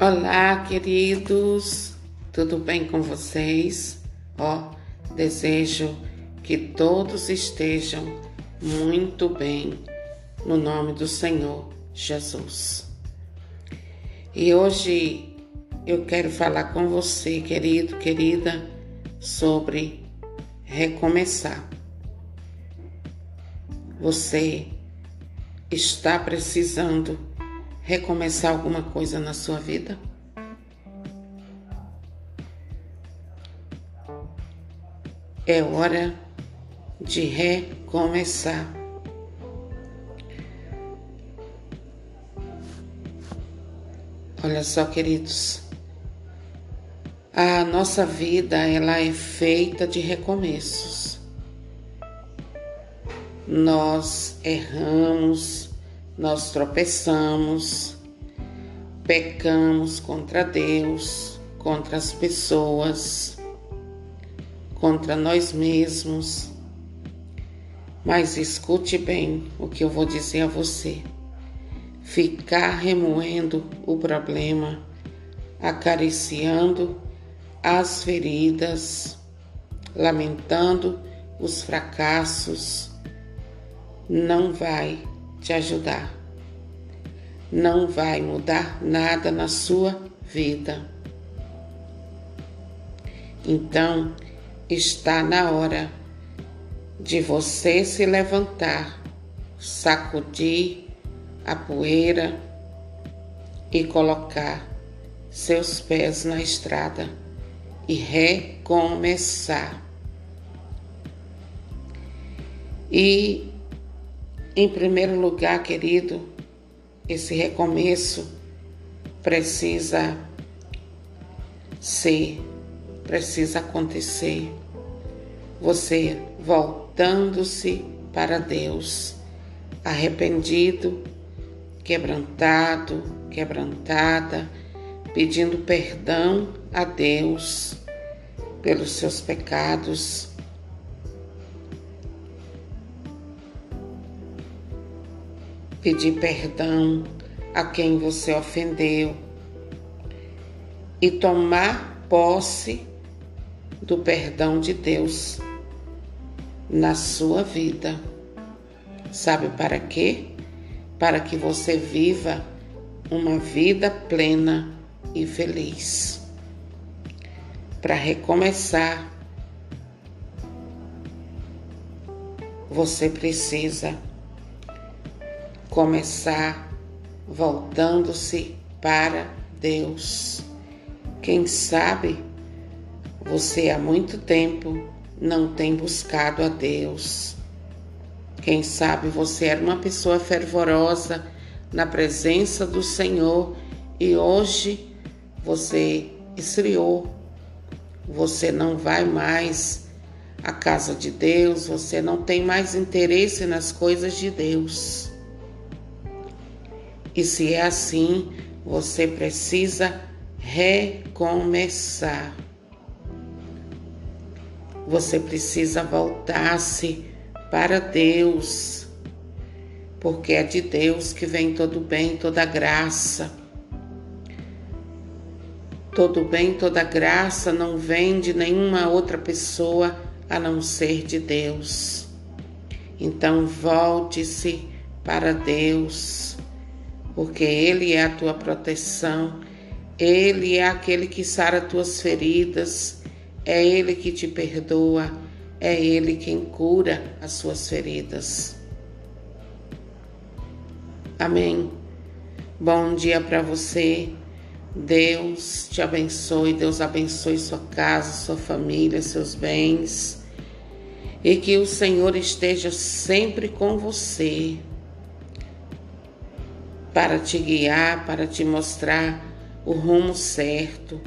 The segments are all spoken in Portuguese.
Olá, queridos, tudo bem com vocês? Ó, oh, desejo que todos estejam muito bem no nome do Senhor Jesus. E hoje eu quero falar com você, querido, querida, sobre recomeçar. Você está precisando recomeçar alguma coisa na sua vida? É hora de recomeçar. Olha só, queridos, a nossa vida ela é feita de recomeços. Nós erramos, nós tropeçamos, pecamos contra Deus, contra as pessoas, contra nós mesmos. Mas escute bem o que eu vou dizer a você. Ficar remoendo o problema, acariciando as feridas, lamentando os fracassos, não vai te ajudar. Não vai mudar nada na sua vida. Então, está na hora de você se levantar, sacudir a poeira e colocar seus pés na estrada e recomeçar. E em primeiro lugar, querido, esse recomeço precisa ser, precisa acontecer. Você voltando-se para Deus, arrependido, quebrantado, quebrantada, pedindo perdão a Deus pelos seus pecados pedir perdão a quem você ofendeu e tomar posse do perdão de Deus na sua vida. Sabe para quê? Para que você viva uma vida plena e feliz. Para recomeçar, você precisa começar voltando-se para Deus. Quem sabe você há muito tempo não tem buscado a Deus. Quem sabe você era uma pessoa fervorosa na presença do Senhor e hoje você esfriou. Você não vai mais à casa de Deus, você não tem mais interesse nas coisas de Deus. E se é assim, você precisa recomeçar. Você precisa voltar-se para Deus, porque é de Deus que vem todo bem, toda graça. Todo bem, toda graça não vem de nenhuma outra pessoa a não ser de Deus. Então volte-se para Deus porque Ele é a tua proteção, Ele é aquele que sara tuas feridas, é Ele que te perdoa, é Ele quem cura as suas feridas. Amém. Bom dia para você. Deus te abençoe, Deus abençoe sua casa, sua família, seus bens. E que o Senhor esteja sempre com você para te guiar, para te mostrar o rumo certo,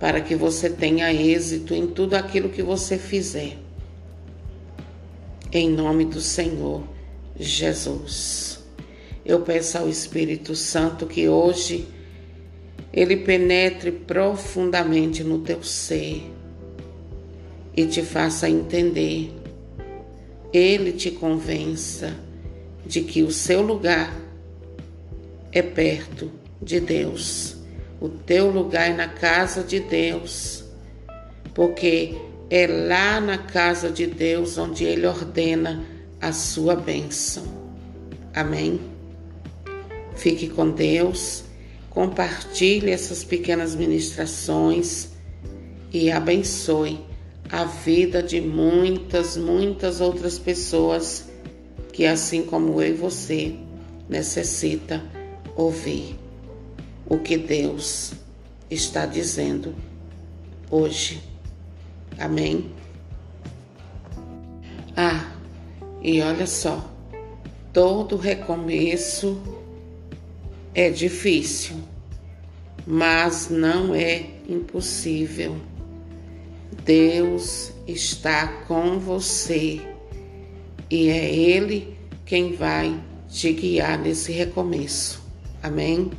para que você tenha êxito em tudo aquilo que você fizer. Em nome do Senhor Jesus. Eu peço ao Espírito Santo que hoje ele penetre profundamente no teu ser e te faça entender. Ele te convença de que o seu lugar é perto de Deus. O teu lugar é na casa de Deus, porque é lá na casa de Deus onde Ele ordena a sua bênção. Amém? Fique com Deus, compartilhe essas pequenas ministrações e abençoe a vida de muitas, muitas outras pessoas que, assim como eu e você, necessita ouvir o que Deus está dizendo hoje. Amém? Ah, e olha só, todo recomeço é difícil, mas não é impossível. Deus está com você e é Ele quem vai te guiar nesse recomeço. Amém?